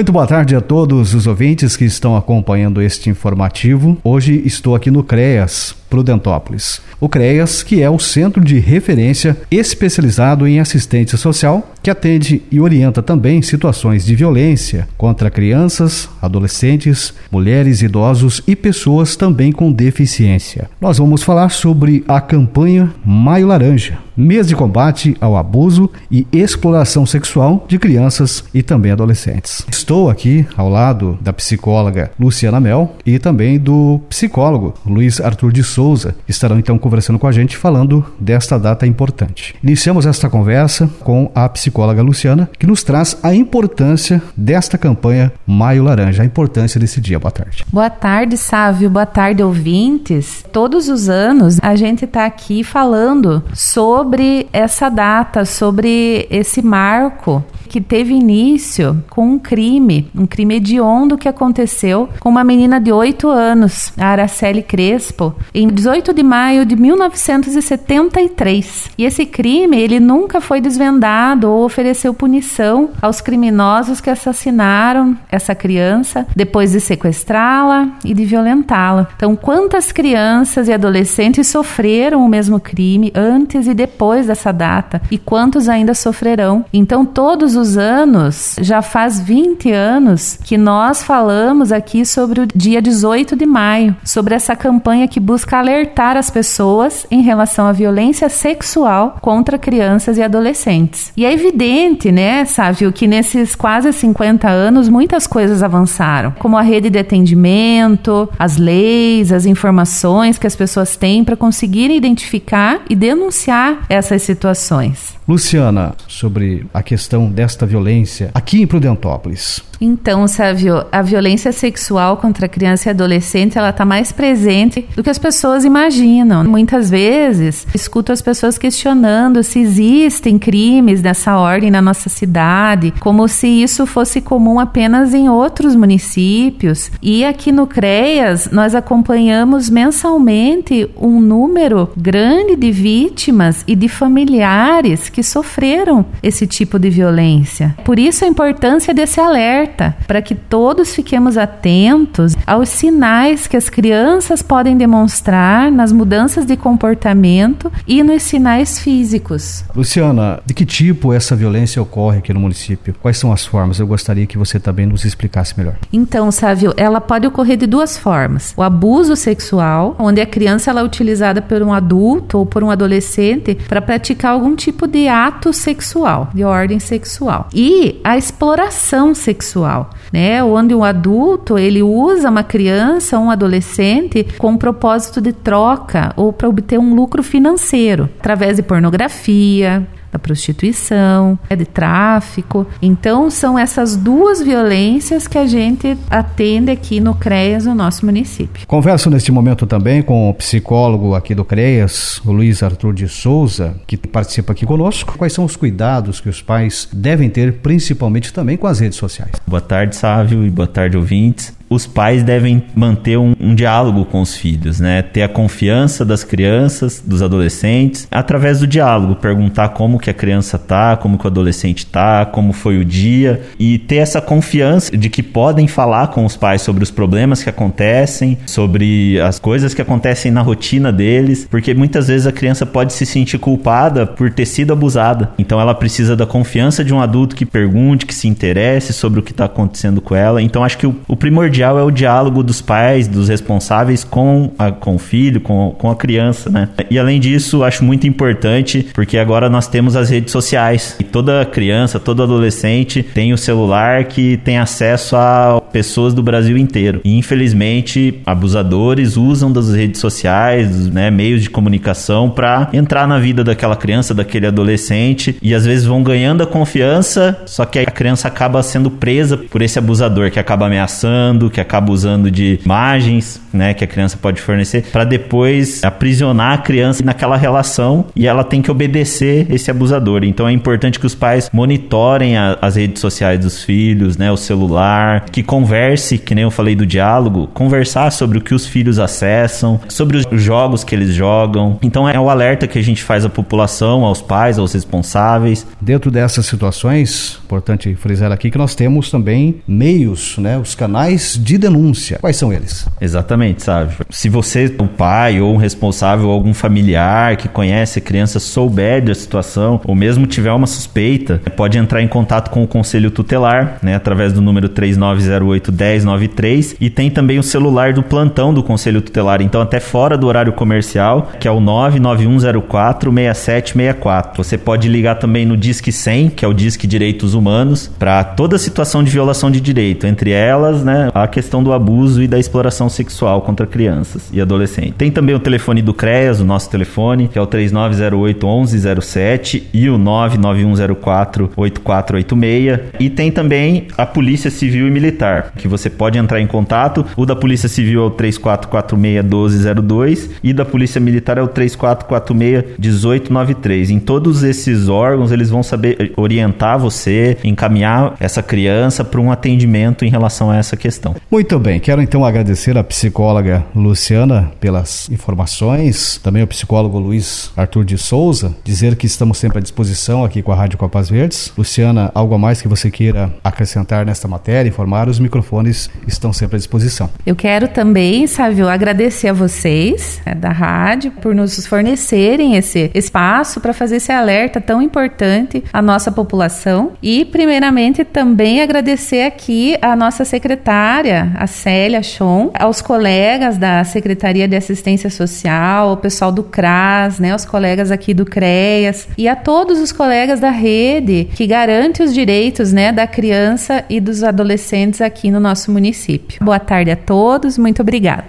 Muito boa tarde a todos os ouvintes que estão acompanhando este informativo. Hoje estou aqui no CREAS, Prudentópolis. O CREAS, que é o centro de referência especializado em assistência social, que atende e orienta também situações de violência contra crianças, adolescentes, mulheres, idosos e pessoas também com deficiência. Nós vamos falar sobre a campanha Maio Laranja, mês de combate ao abuso e exploração sexual de crianças e também adolescentes. Estou aqui ao lado da psicóloga Luciana Mel e também do psicólogo Luiz Arthur de Souza. Estarão então conversando com a gente falando desta data importante. Iniciamos esta conversa com a psicóloga Luciana, que nos traz a importância desta campanha Maio Laranja, a importância desse dia. Boa tarde. Boa tarde, Sávio. Boa tarde, ouvintes. Todos os anos a gente está aqui falando sobre essa data, sobre esse marco que teve início com um crime, um crime hediondo que aconteceu com uma menina de 8 anos, a Araceli Crespo, em 18 de maio de 1973. E esse crime, ele nunca foi desvendado ou ofereceu punição aos criminosos que assassinaram essa criança depois de sequestrá-la e de violentá-la. Então, quantas crianças e adolescentes sofreram o mesmo crime antes e depois dessa data e quantos ainda sofrerão? Então, todos os anos, já faz 20 anos, que nós falamos aqui sobre o dia 18 de maio, sobre essa campanha que busca alertar as pessoas em relação à violência sexual contra crianças e adolescentes. E é evidente, né, Sávio, que nesses quase 50 anos muitas coisas avançaram, como a rede de atendimento, as leis, as informações que as pessoas têm para conseguirem identificar e denunciar essas situações. Luciana, sobre a questão desta violência aqui em Prudentópolis. Então, Sávio, a violência sexual contra criança e adolescente, ela está mais presente do que as pessoas imaginam. Muitas vezes, escuto as pessoas questionando se existem crimes dessa ordem na nossa cidade, como se isso fosse comum apenas em outros municípios. E aqui no CREAS, nós acompanhamos mensalmente um número grande de vítimas e de familiares que sofreram esse tipo de violência. Por isso a importância desse alerta alerta para que todos fiquemos atentos aos sinais que as crianças podem demonstrar nas mudanças de comportamento e nos sinais físicos. Luciana, de que tipo essa violência ocorre aqui no município? Quais são as formas? Eu gostaria que você também nos explicasse melhor. Então, Sávio, ela pode ocorrer de duas formas. O abuso sexual, onde a criança ela é utilizada por um adulto ou por um adolescente para praticar algum tipo de ato sexual, de ordem sexual. E a exploração sexual sexual, né? Onde um adulto ele usa uma criança, um adolescente com o propósito de troca ou para obter um lucro financeiro através de pornografia, da prostituição, é de tráfico. Então, são essas duas violências que a gente atende aqui no CREAS, no nosso município. Converso neste momento também com o psicólogo aqui do CREAS, o Luiz Arthur de Souza, que participa aqui conosco. Quais são os cuidados que os pais devem ter, principalmente também com as redes sociais? Boa tarde, Sávio, e boa tarde, ouvintes os pais devem manter um, um, diálogo com os filhos, né? Ter a confiança das crianças, dos adolescentes, através do diálogo, perguntar como que a criança tá, como que o adolescente tá, como foi o dia e ter essa confiança de que podem falar com os pais sobre os problemas que acontecem, sobre as coisas que acontecem na rotina deles, porque muitas vezes a criança pode se sentir culpada por ter sido abusada. Então ela precisa da confiança de um adulto que pergunte, que se interesse sobre o que está acontecendo com ela. Então acho que o, o primordial primordial é o diálogo dos pais, dos responsáveis com, a, com o filho, com, com a criança, né? E além disso, acho muito importante, porque agora nós temos as redes sociais. E toda criança, todo adolescente tem o celular que tem acesso a pessoas do Brasil inteiro. E infelizmente, abusadores usam das redes sociais, né, meios de comunicação para entrar na vida daquela criança, daquele adolescente e às vezes vão ganhando a confiança, só que a criança acaba sendo presa por esse abusador que acaba ameaçando, que acaba usando de imagens, né, que a criança pode fornecer, para depois aprisionar a criança naquela relação e ela tem que obedecer esse abusador. Então é importante que os pais monitorem a, as redes sociais dos filhos, né, o celular, que converse, que nem eu falei do diálogo, conversar sobre o que os filhos acessam, sobre os jogos que eles jogam. Então é o alerta que a gente faz à população, aos pais, aos responsáveis. Dentro dessas situações, importante frisar aqui que nós temos também meios, né, os canais de denúncia. Quais são eles? Exatamente, sabe? Se você, o pai ou um responsável ou algum familiar que conhece a criança souber da situação ou mesmo tiver uma suspeita, pode entrar em contato com o conselho tutelar, né, através do número 3908 1093 e tem também o celular do plantão do conselho tutelar, então até fora do horário comercial, que é o 99104 6764. Você pode ligar também no Disque 100, que é o Disque Direitos Humanos, para toda situação de violação de direito, entre elas, né, a questão do abuso e da exploração sexual contra crianças e adolescentes. Tem também o telefone do CREAS, o nosso telefone, que é o 3908 1107 e o 99104 8486. E tem também a Polícia Civil e Militar, que você pode entrar em contato. O da Polícia Civil é o 3446 1202 e da Polícia Militar é o 3446 1893. Em todos esses órgãos, eles vão saber orientar você, encaminhar essa criança para um atendimento em relação a essa questão. Muito bem, quero então agradecer a psicóloga Luciana pelas informações, também o psicólogo Luiz Arthur de Souza, dizer que estamos sempre à disposição aqui com a Rádio Copas Verdes. Luciana, algo a mais que você queira acrescentar nesta matéria, informar, os microfones estão sempre à disposição. Eu quero também, Sávio, agradecer a vocês é, da rádio por nos fornecerem esse espaço para fazer esse alerta tão importante à nossa população e, primeiramente, também agradecer aqui a nossa secretária, a Célia Chon, aos colegas da Secretaria de Assistência Social, o pessoal do CRAS, né, os colegas aqui do CREAS e a todos os colegas da rede que garante os direitos, né, da criança e dos adolescentes aqui no nosso município. Boa tarde a todos, muito obrigada.